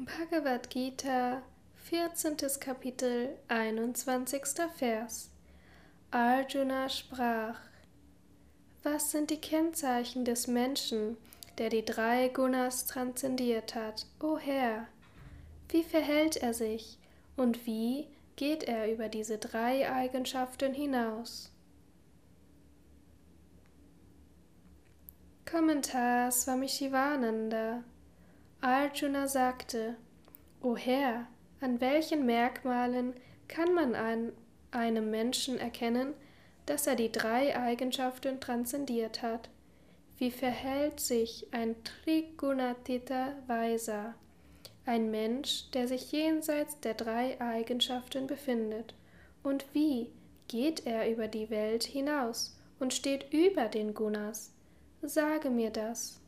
Bhagavad Gita, 14. Kapitel, 21. Vers. Arjuna sprach: Was sind die Kennzeichen des Menschen, der die drei Gunas transzendiert hat, o Herr? Wie verhält er sich und wie geht er über diese drei Eigenschaften hinaus? Kommentar Swami Shivananda Arjuna sagte, O Herr, an welchen Merkmalen kann man an einem Menschen erkennen, dass er die drei Eigenschaften transzendiert hat? Wie verhält sich ein Trigunatita Vaisa, ein Mensch, der sich jenseits der drei Eigenschaften befindet? Und wie geht er über die Welt hinaus und steht über den Gunas? Sage mir das.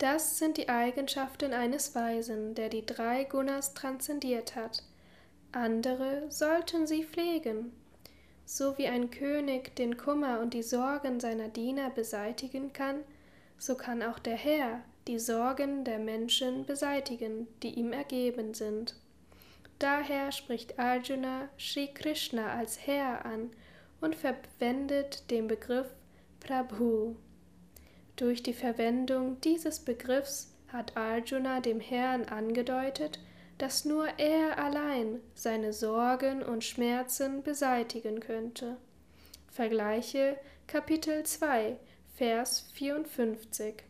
Das sind die Eigenschaften eines Weisen, der die drei Gunas transzendiert hat. Andere sollten sie pflegen. So wie ein König den Kummer und die Sorgen seiner Diener beseitigen kann, so kann auch der Herr die Sorgen der Menschen beseitigen, die ihm ergeben sind. Daher spricht Arjuna Sri Krishna als Herr an und verwendet den Begriff Prabhu. Durch die Verwendung dieses Begriffs hat Arjuna dem Herrn angedeutet, dass nur er allein seine Sorgen und Schmerzen beseitigen könnte. Vergleiche Kapitel 2, Vers 54.